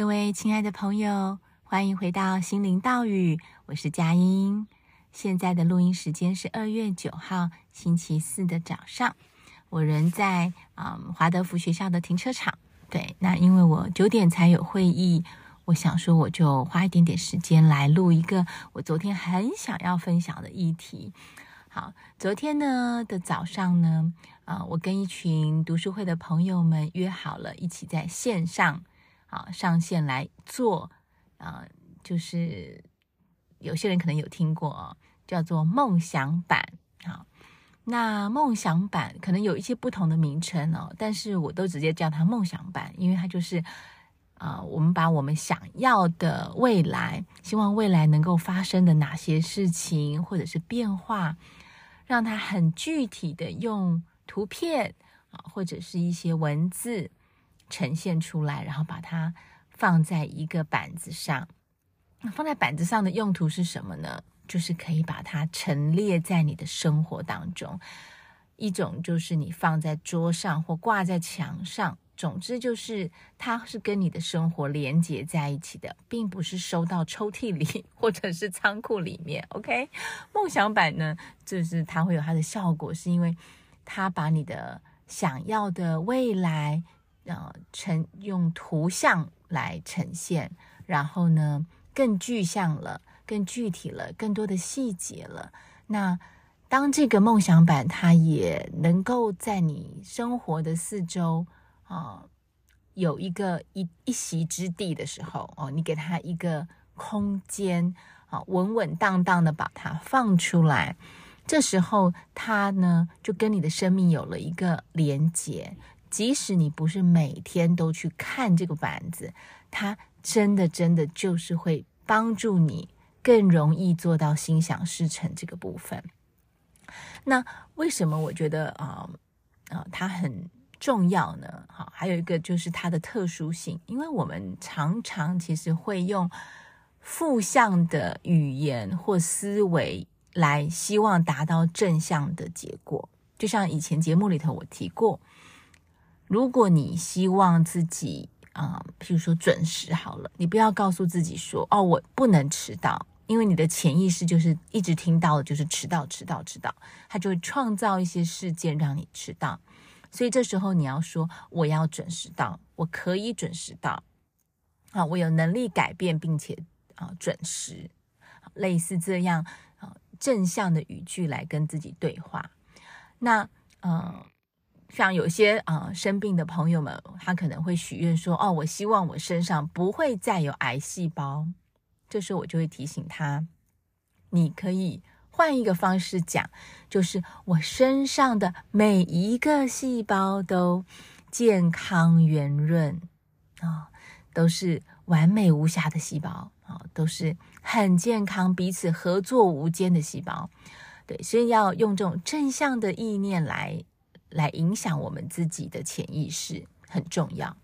各位亲爱的朋友，欢迎回到心灵道语，我是佳音。现在的录音时间是二月九号星期四的早上，我人在嗯华德福学校的停车场。对，那因为我九点才有会议，我想说我就花一点点时间来录一个我昨天很想要分享的议题。好，昨天呢的早上呢，啊，我跟一群读书会的朋友们约好了，一起在线上。啊，上线来做啊，就是有些人可能有听过哦，叫做梦想版。好，那梦想版可能有一些不同的名称哦，但是我都直接叫它梦想版，因为它就是啊，我们把我们想要的未来，希望未来能够发生的哪些事情或者是变化，让它很具体的用图片啊，或者是一些文字。呈现出来，然后把它放在一个板子上。放在板子上的用途是什么呢？就是可以把它陈列在你的生活当中。一种就是你放在桌上或挂在墙上，总之就是它是跟你的生活连接在一起的，并不是收到抽屉里 或者是仓库里面。OK，梦想版呢，就是它会有它的效果，是因为它把你的想要的未来。呃，呈用图像来呈现，然后呢，更具象了，更具体了，更多的细节了。那当这个梦想版它也能够在你生活的四周啊、有一个一一席之地的时候，哦，你给它一个空间啊，稳稳当当的把它放出来，这时候它呢，就跟你的生命有了一个连接。即使你不是每天都去看这个板子，它真的真的就是会帮助你更容易做到心想事成这个部分。那为什么我觉得啊啊、它很重要呢？好，还有一个就是它的特殊性，因为我们常常其实会用负向的语言或思维来希望达到正向的结果，就像以前节目里头我提过。如果你希望自己啊、譬如说准时好了，你不要告诉自己说哦，我不能迟到，因为你的潜意识就是一直听到的就是迟到、迟到、迟到，它就会创造一些事件让你迟到。所以这时候你要说我要准时到，我可以准时到，啊，我有能力改变并且啊准时，类似这样啊正向的语句来跟自己对话。那嗯。像有些啊、生病的朋友们，他可能会许愿说：“哦，我希望我身上不会再有癌细胞。”这时候我就会提醒他：“你可以换一个方式讲，就是我身上的每一个细胞都健康圆润啊、都是完美无瑕的细胞啊、都是很健康、彼此合作无间的细胞。”对，所以要用这种正向的意念来。来影响我们自己的潜意识很重要，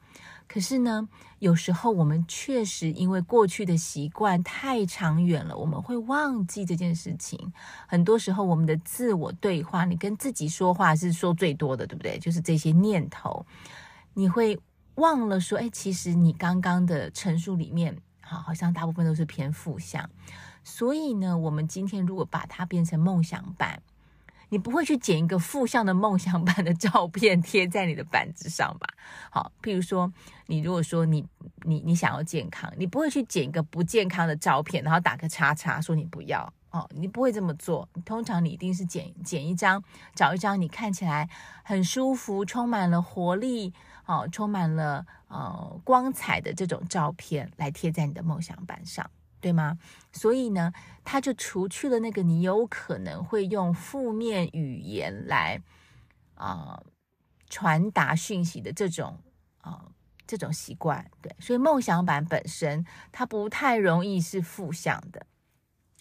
可是呢，有时候我们确实因为过去的习惯太长远了，我们会忘记这件事情。很多时候，我们的自我对话，你跟自己说话是说最多的，对不对？就是这些念头，你会忘了说，哎，其实你刚刚的陈述里面，好，好像大部分都是偏负向。所以呢，我们今天如果把它变成梦想版。你不会去剪一个负向的梦想版的照片贴在你的板子上吧？好，譬如说，你如果说你你你想要健康，你不会去剪一个不健康的照片，然后打个叉叉说你不要哦，你不会这么做。通常你一定是剪剪一张，找一张你看起来很舒服、充满了活力、哦，充满了呃光彩的这种照片来贴在你的梦想板上。对吗？所以呢，他就除去了那个你有可能会用负面语言来啊、传达讯息的这种啊、这种习惯。对，所以梦想版本身它不太容易是负向的。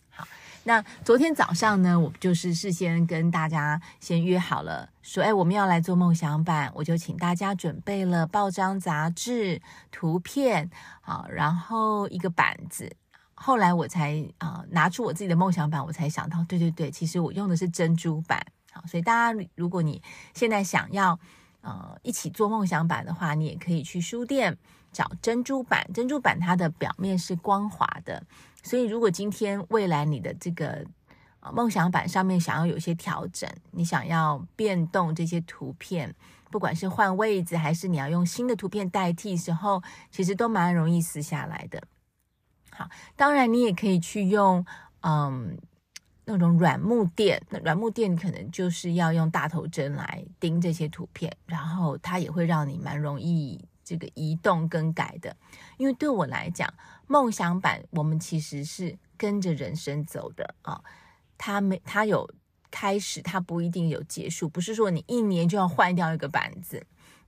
好，那昨天早上呢，我就是事先跟大家先约好了，说哎我们要来做梦想版，我就请大家准备了报章、杂志、图片，好，然后一个板子。后来我才啊、拿出我自己的梦想版，我才想到，对对对，其实我用的是珍珠版。好，所以大家如果你现在想要呃一起做梦想版的话，你也可以去书店找珍珠板。珍珠板它的表面是光滑的，所以如果今天未来你的这个啊梦想板上面想要有些调整，你想要变动这些图片，不管是换位置还是你要用新的图片代替时候，其实都蛮容易撕下来的。好，当然你也可以去用嗯。那种软木垫，那软木垫可能就是要用大头针来钉这些图片，然后它也会让你蛮容易这个移动更改的。因为对我来讲，梦想板我们其实是跟着人生走的啊，它没它有开始，它不一定有结束，不是说你一年就要换掉一个板子。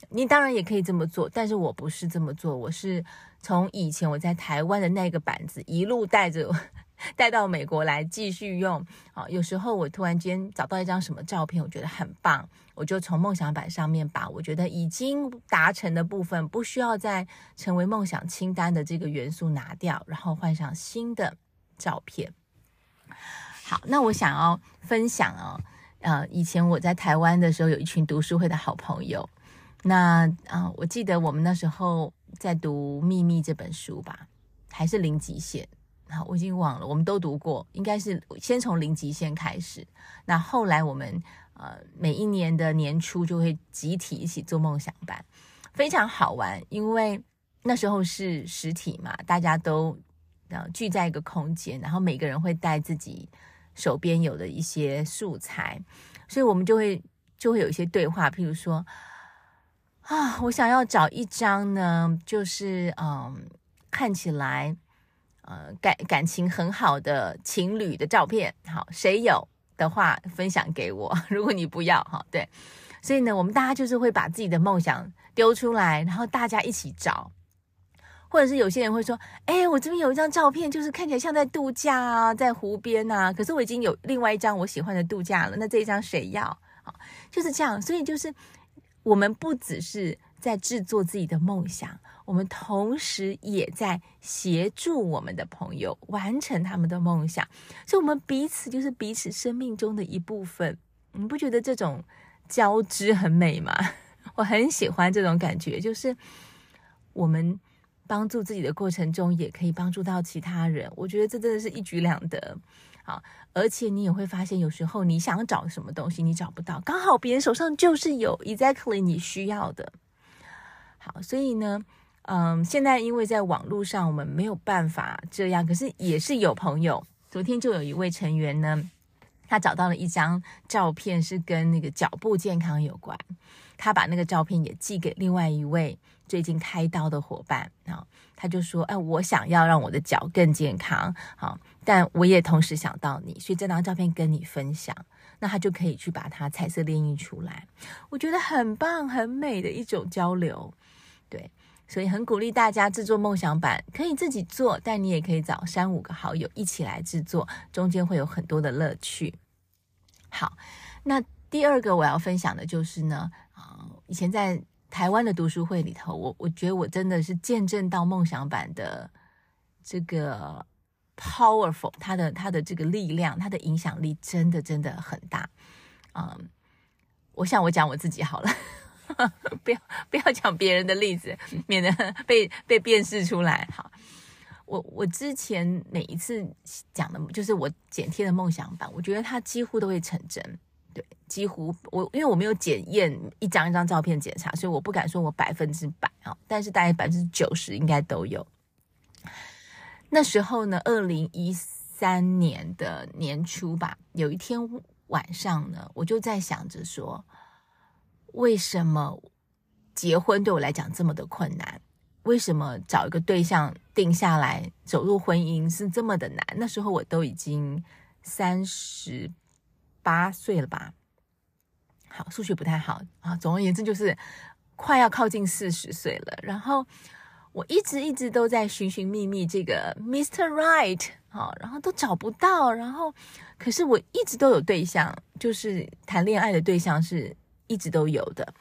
你当然也可以这么做，但是我不是这么做，我是从以前我在台湾的那个板子一路带着。带到美国来继续用啊！有时候我突然间找到一张什么照片，我觉得很棒，我就从梦想板上面把我觉得已经达成的部分，不需要再成为梦想清单的这个元素拿掉，然后换上新的照片。好，那我想要分享哦，呃，以前我在台湾的时候，有一群读书会的好朋友。那啊、我记得我们那时候在读《秘密》这本书吧，还是零极限。好，我已经忘了，我们都读过，应该是先从零极限开始。那后来我们呃每一年的年初就会集体一起做梦想班，非常好玩，因为那时候是实体嘛，大家都呃聚在一个空间，然后每个人会带自己手边有的一些素材，所以我们就会就会有一些对话，譬如说啊，我想要找一张呢，就是嗯看起来。呃，感感情很好的情侣的照片，好，谁有的话分享给我。如果你不要哈，对，所以呢，我们大家就是会把自己的梦想丢出来，然后大家一起找，或者是有些人会说，哎，我这边有一张照片，就是看起来像在度假啊，在湖边啊，可是我已经有另外一张我喜欢的度假了，那这一张谁要？好，就是这样，所以就是我们不只是在制作自己的梦想。我们同时也在协助我们的朋友完成他们的梦想，所以，我们彼此就是彼此生命中的一部分。你不觉得这种交织很美吗？我很喜欢这种感觉，就是我们帮助自己的过程中，也可以帮助到其他人。我觉得这真的是一举两得。好，而且你也会发现，有时候你想找什么东西，你找不到，刚好别人手上就是有 exactly 你需要的。好，所以呢。嗯，现在因为在网络上我们没有办法这样，可是也是有朋友。昨天就有一位成员呢，他找到了一张照片，是跟那个脚部健康有关。他把那个照片也寄给另外一位最近开刀的伙伴啊，他就说：“哎，我想要让我的脚更健康，好，但我也同时想到你，所以这张照片跟你分享，那他就可以去把它彩色炼印出来。我觉得很棒，很美的一种交流，对。”所以很鼓励大家制作梦想版，可以自己做，但你也可以找三五个好友一起来制作，中间会有很多的乐趣。好，那第二个我要分享的就是呢，啊，以前在台湾的读书会里头，我我觉得我真的是见证到梦想版的这个 powerful，它的它的这个力量，它的影响力真的真的很大。嗯，我想我讲我自己好了。不要不要讲别人的例子，免得 被被辨识出来。好，我我之前每一次讲的，就是我剪贴的梦想版，我觉得它几乎都会成真。对，几乎我因为我没有检验一张一张照片检查，所以我不敢说我百分之百啊，但是大概百分之九十应该都有。那时候呢，二零一三年的年初吧，有一天晚上呢，我就在想着说。为什么结婚对我来讲这么的困难？为什么找一个对象定下来走入婚姻是这么的难？那时候我都已经三十八岁了吧？好，数学不太好啊。总而言之，就是快要靠近四十岁了。然后我一直一直都在寻寻觅觅这个 Mr. Right，好，然后都找不到。然后可是我一直都有对象，就是谈恋爱的对象是。一直都有的，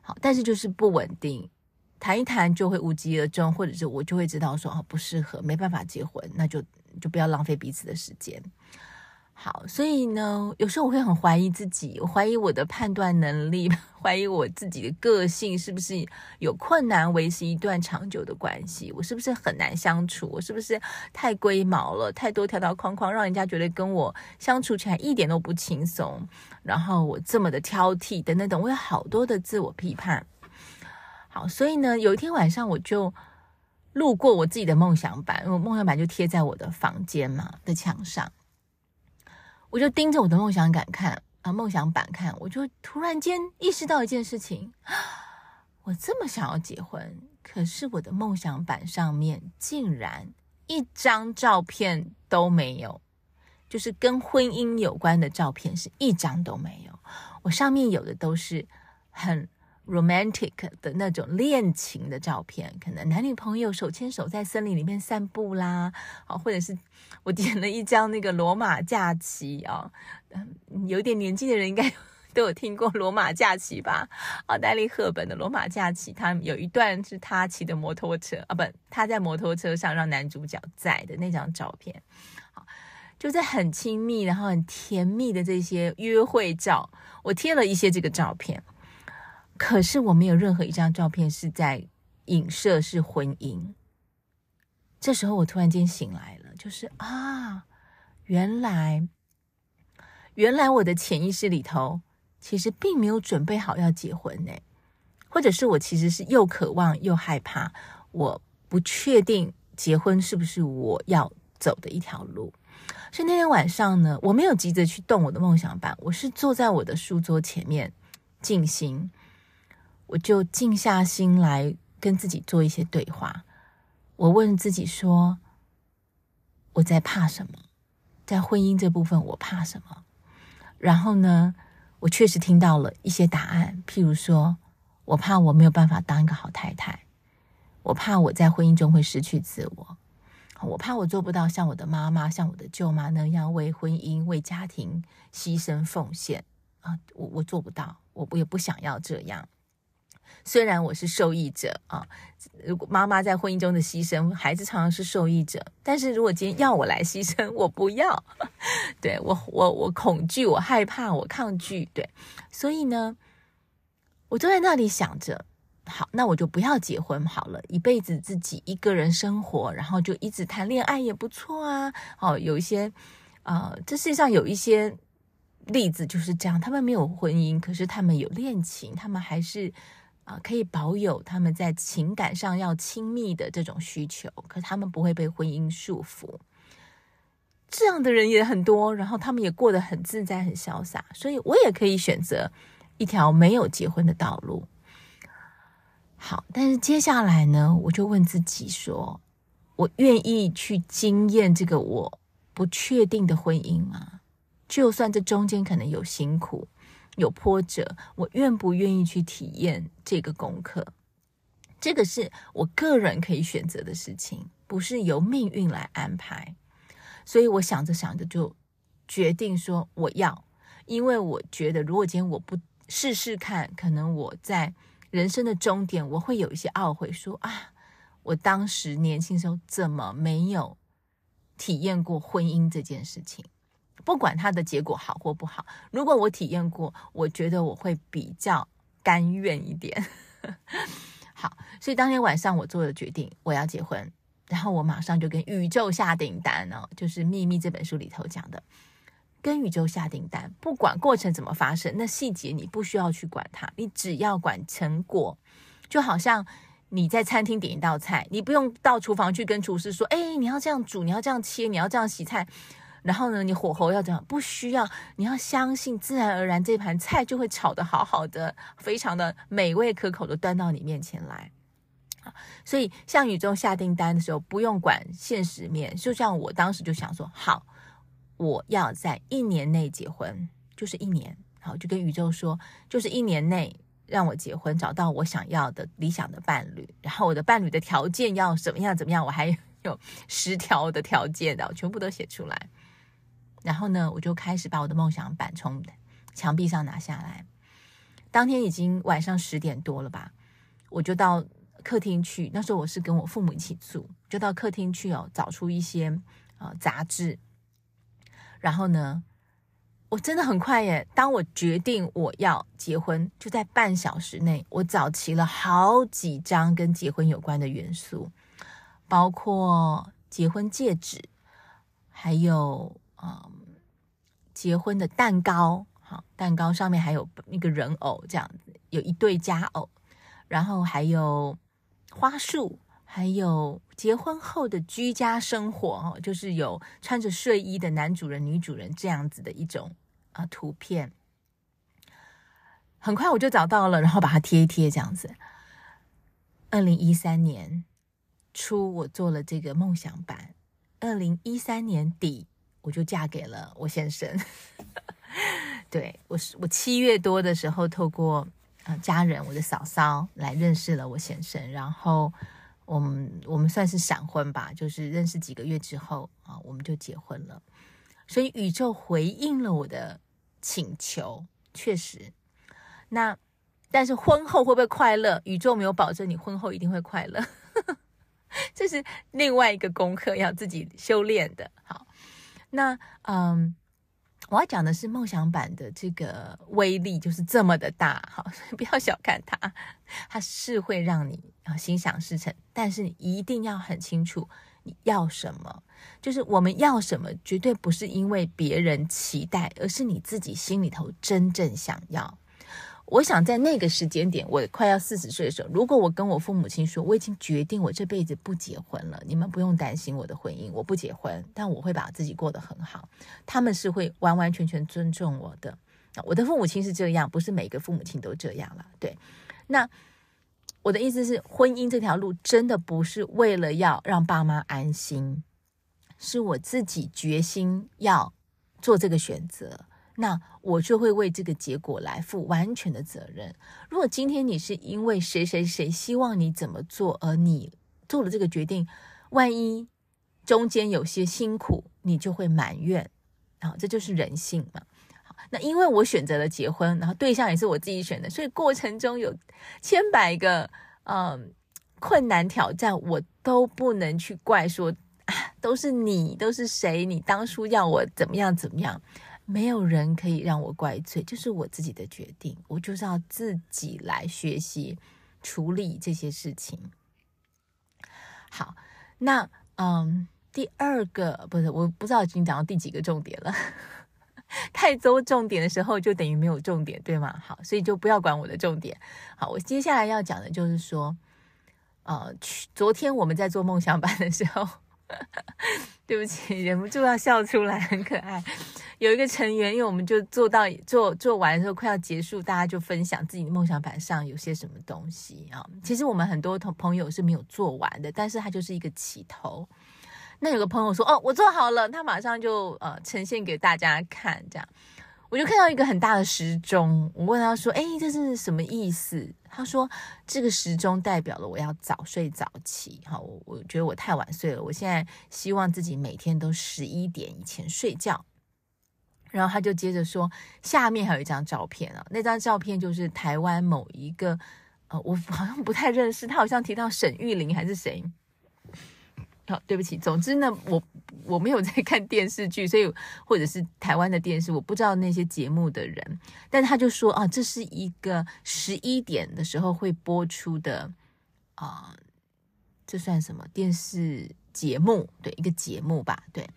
好，但是就是不稳定，谈一谈就会无疾而终，或者是我就会知道说哦，不适合，没办法结婚，那就就不要浪费彼此的时间。好，所以呢，有时候我会很怀疑自己，我怀疑我的判断能力，怀疑我自己的个性是不是有困难维持一段长久的关系，我是不是很难相处，我是不是太龟毛了，太多条条框框，让人家觉得跟我相处起来一点都不轻松，然后我这么的挑剔等等等，我有好多的自我批判。好，所以呢，有一天晚上我就路过我自己的梦想板，我梦想板就贴在我的房间嘛的墙上。我就盯着我的梦想感看啊，梦想版看，我就突然间意识到一件事情：我这么想要结婚，可是我的梦想版上面竟然一张照片都没有，就是跟婚姻有关的照片是一张都没有。我上面有的都是很。Romantic 的那种恋情的照片，可能男女朋友手牵手在森林里面散步啦，啊，或者是我点了一张那个罗马假期啊，嗯，有点年纪的人应该都有听过罗马假期吧？奥黛丽·赫本的罗马假期，他有一段是他骑的摩托车啊，不，他在摩托车上让男主角载的那张照片，好，就在很亲密然后很甜蜜的这些约会照，我贴了一些这个照片。可是我没有任何一张照片是在影射是婚姻。这时候我突然间醒来了，就是啊，原来，原来我的潜意识里头其实并没有准备好要结婚呢，或者是我其实是又渴望又害怕，我不确定结婚是不是我要走的一条路。所以那天晚上呢，我没有急着去动我的梦想板，我是坐在我的书桌前面静心。我就静下心来跟自己做一些对话。我问自己说：“我在怕什么？在婚姻这部分，我怕什么？”然后呢，我确实听到了一些答案。譬如说，我怕我没有办法当一个好太太；我怕我在婚姻中会失去自我；我怕我做不到像我的妈妈、像我的舅妈那样为婚姻、为家庭牺牲奉献啊！我我做不到，我我也不想要这样。虽然我是受益者啊，如果妈妈在婚姻中的牺牲，孩子常常是受益者。但是如果今天要我来牺牲，我不要。对，我，我，我恐惧，我害怕，我抗拒。对，所以呢，我坐在那里想着，好，那我就不要结婚好了，一辈子自己一个人生活，然后就一直谈恋爱也不错啊。哦，有一些，呃，这世界上有一些例子就是这样，他们没有婚姻，可是他们有恋情，他们还是。啊，可以保有他们在情感上要亲密的这种需求，可他们不会被婚姻束缚。这样的人也很多，然后他们也过得很自在、很潇洒。所以我也可以选择一条没有结婚的道路。好，但是接下来呢，我就问自己说：我愿意去经验这个我不确定的婚姻吗？就算这中间可能有辛苦。有波折，我愿不愿意去体验这个功课？这个是我个人可以选择的事情，不是由命运来安排。所以我想着想着就决定说我要，因为我觉得如果今天我不试试看，可能我在人生的终点我会有一些懊悔说，啊，我当时年轻时候怎么没有体验过婚姻这件事情。不管他的结果好或不好，如果我体验过，我觉得我会比较甘愿一点。好，所以当天晚上我做了决定，我要结婚，然后我马上就跟宇宙下订单哦，就是《秘密》这本书里头讲的，跟宇宙下订单，不管过程怎么发生，那细节你不需要去管它，你只要管成果。就好像你在餐厅点一道菜，你不用到厨房去跟厨师说：“哎，你要这样煮，你要这样切，你要这样洗菜。”然后呢，你火候要怎样？不需要，你要相信，自然而然这盘菜就会炒得好好的，非常的美味可口的端到你面前来。所以向宇宙下订单的时候，不用管现实面。就像我当时就想说，好，我要在一年内结婚，就是一年。好，就跟宇宙说，就是一年内让我结婚，找到我想要的理想的伴侣。然后我的伴侣的条件要怎么样怎么样，我还有十条的条件的，全部都写出来。然后呢，我就开始把我的梦想板从墙壁上拿下来。当天已经晚上十点多了吧，我就到客厅去。那时候我是跟我父母一起住，就到客厅去哦，找出一些呃杂志，然后呢我真的很快耶！当我决定我要结婚，就在半小时内，我找齐了好几张跟结婚有关的元素，包括结婚戒指，还有嗯，结婚的蛋糕，好，蛋糕上面还有一个人偶，这样子有一对佳偶，然后还有花束。还有结婚后的居家生活，哦，就是有穿着睡衣的男主人、女主人这样子的一种啊图片。很快我就找到了，然后把它贴一贴，这样子。二零一三年初，我做了这个梦想版。二零一三年底，我就嫁给了我先生。对，我是我七月多的时候，透过呃家人，我的嫂嫂来认识了我先生，然后。我们我们算是闪婚吧，就是认识几个月之后啊，我们就结婚了。所以宇宙回应了我的请求，确实。那但是婚后会不会快乐？宇宙没有保证你婚后一定会快乐，这是另外一个功课要自己修炼的。好，那嗯。我要讲的是梦想版的这个威力就是这么的大，哈，不要小看它，它是会让你啊心想事成，但是你一定要很清楚你要什么，就是我们要什么，绝对不是因为别人期待，而是你自己心里头真正想要。我想在那个时间点，我快要四十岁的时候，如果我跟我父母亲说我已经决定我这辈子不结婚了，你们不用担心我的婚姻，我不结婚，但我会把自己过得很好，他们是会完完全全尊重我的。我的父母亲是这样，不是每个父母亲都这样了。对，那我的意思是，婚姻这条路真的不是为了要让爸妈安心，是我自己决心要做这个选择。那我就会为这个结果来负完全的责任。如果今天你是因为谁谁谁希望你怎么做，而你做了这个决定，万一中间有些辛苦，你就会埋怨。好，这就是人性嘛。那因为我选择了结婚，然后对象也是我自己选的，所以过程中有千百个嗯困难挑战，我都不能去怪说啊，都是你，都是谁？你当初要我怎么样怎么样？没有人可以让我怪罪，就是我自己的决定，我就是要自己来学习处理这些事情。好，那嗯，第二个不是，我不知道已经讲到第几个重点了。太多重点的时候，就等于没有重点，对吗？好，所以就不要管我的重点。好，我接下来要讲的就是说，呃，去昨天我们在做梦想版的时候，对不起，忍不住要笑出来，很可爱。有一个成员，因为我们就做到做做完的时候快要结束，大家就分享自己的梦想板上有些什么东西啊。其实我们很多同朋友是没有做完的，但是他就是一个起头。那有个朋友说：“哦，我做好了。”他马上就呃呈现给大家看，这样我就看到一个很大的时钟。我问他说：“哎，这是什么意思？”他说：“这个时钟代表了我要早睡早起。好，我我觉得我太晚睡了，我现在希望自己每天都十一点以前睡觉。”然后他就接着说，下面还有一张照片啊，那张照片就是台湾某一个，呃，我好像不太认识，他好像提到沈玉琳还是谁？好、对不起，总之呢，我我没有在看电视剧，所以或者是台湾的电视，我不知道那些节目的人，但他就说啊，这是一个十一点的时候会播出的啊、呃，这算什么电视节目？对，一个节目吧，对。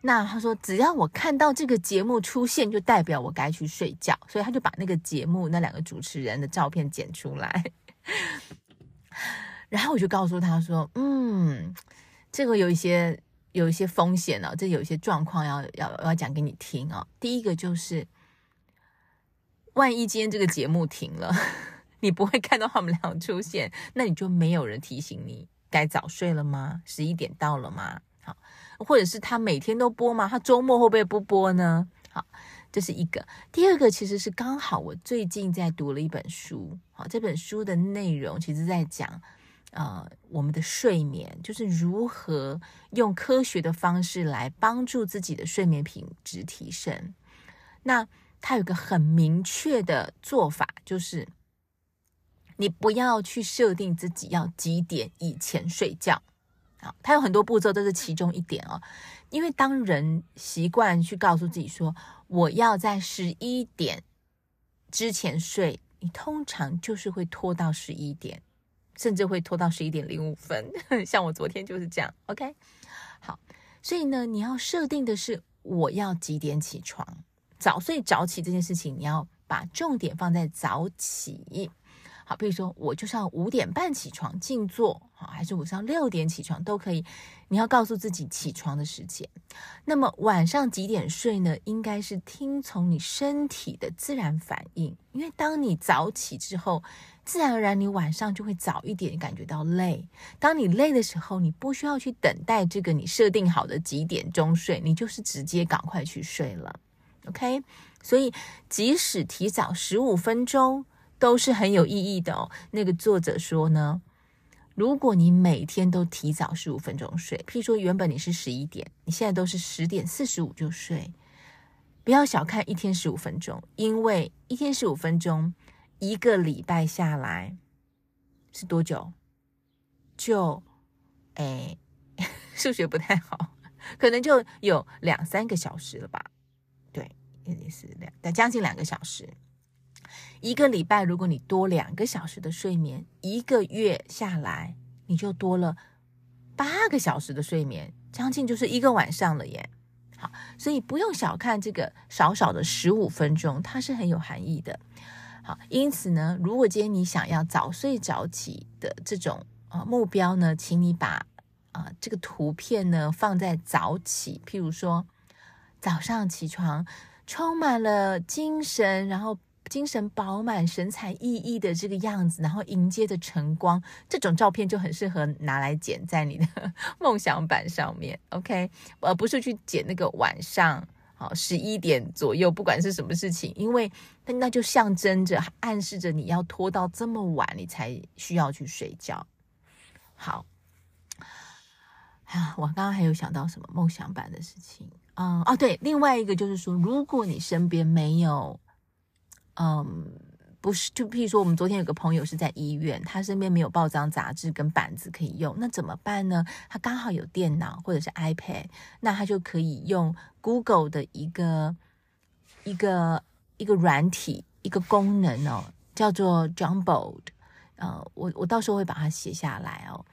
那他说，只要我看到这个节目出现，就代表我该去睡觉，所以他就把那个节目那两个主持人的照片剪出来，然后我就告诉他说：“嗯，这个有一些有一些风险哦，这有一些状况要要要讲给你听哦。第一个就是，万一今天这个节目停了，你不会看到他们俩出现，那你就没有人提醒你该早睡了吗？十一点到了吗？好。”或者是他每天都播吗？他周末会不会不播呢？好，这是一个。第二个其实是刚好我最近在读了一本书，好，这本书的内容其实在讲，呃，我们的睡眠，就是如何用科学的方式来帮助自己的睡眠品质提升。那它有个很明确的做法，就是你不要去设定自己要几点以前睡觉。好，它有很多步骤，都是其中一点哦。因为当人习惯去告诉自己说我要在十一点之前睡，你通常就是会拖到十一点，甚至会拖到十一点零五分。像我昨天就是这样。OK，好，所以呢，你要设定的是我要几点起床，早睡早起这件事情，你要把重点放在早起。好，比如说我就是要五点半起床静坐，好，还是我是要六点起床都可以。你要告诉自己起床的时间。那么晚上几点睡呢？应该是听从你身体的自然反应。因为当你早起之后，自然而然你晚上就会早一点感觉到累。当你累的时候，你不需要去等待这个你设定好的几点钟睡，你就是直接赶快去睡了。OK，所以即使提早十五分钟。都是很有意义的哦。那个作者说呢，如果你每天都提早十五分钟睡，譬如说原本你是十一点，你现在都是十点四十五就睡，不要小看一天十五分钟，因为一天十五分钟，一个礼拜下来是多久？就，哎，数学不太好，可能就有两三个小时了吧？对，也是两，但将近两个小时。一个礼拜，如果你多两个小时的睡眠，一个月下来你就多了八个小时的睡眠，将近就是一个晚上了耶。好，所以不用小看这个少少的十五分钟，它是很有含义的。好，因此呢，如果今天你想要早睡早起的这种啊目标呢，请你把啊这个图片呢放在早起，譬如说早上起床充满了精神，然后。精神饱满、神采奕奕的这个样子，然后迎接着晨光，这种照片就很适合拿来剪在你的 梦想板上面，OK？而不是去剪那个晚上，好十一点左右，不管是什么事情，因为那那就象征着、暗示着你要拖到这么晚，你才需要去睡觉。好，啊，我刚刚还有想到什么梦想版的事情，嗯，哦，对，另外一个就是说，如果你身边没有。嗯，不是，就譬如说，我们昨天有个朋友是在医院，他身边没有报章杂志跟板子可以用，那怎么办呢？他刚好有电脑或者是 iPad，那他就可以用 Google 的一个一个一个软体一个功能哦，叫做 Jamboard。呃，我我到时候会把它写下来哦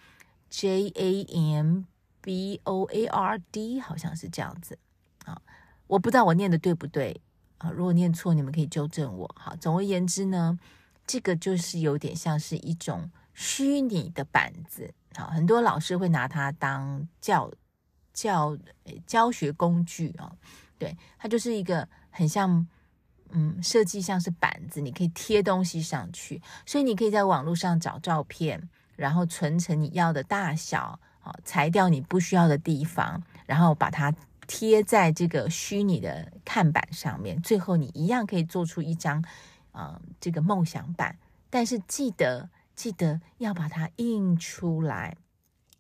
，J A M B O A R D，好像是这样子啊，我不知道我念的对不对。啊，如果念错，你们可以纠正我。好，总而言之呢，这个就是有点像是一种虚拟的板子。好，很多老师会拿它当教教教学工具啊。对，它就是一个很像，嗯，设计像是板子，你可以贴东西上去，所以你可以在网络上找照片，然后存成你要的大小，好，裁掉你不需要的地方，然后把它。贴在这个虚拟的看板上面，最后你一样可以做出一张，啊、呃，这个梦想板。但是记得记得要把它印出来，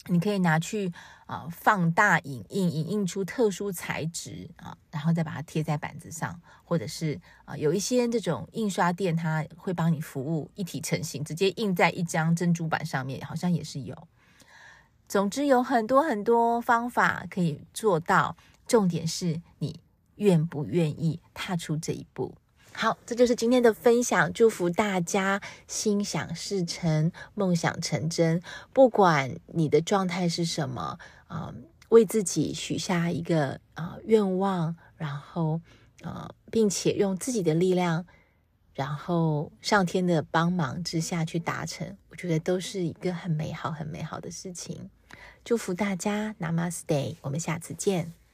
你可以拿去啊、放大影印，影印出特殊材质啊，然后再把它贴在板子上，或者是啊、有一些这种印刷店，它会帮你服务一体成型，直接印在一张珍珠板上面，好像也是有。总之有很多很多方法可以做到。重点是你愿不愿意踏出这一步。好，这就是今天的分享。祝福大家心想事成，梦想成真。不管你的状态是什么，啊、为自己许下一个啊、愿望，然后啊、呃，并且用自己的力量，然后上天的帮忙之下去达成，我觉得都是一个很美好、很美好的事情。祝福大家，Namaste，我们下次见。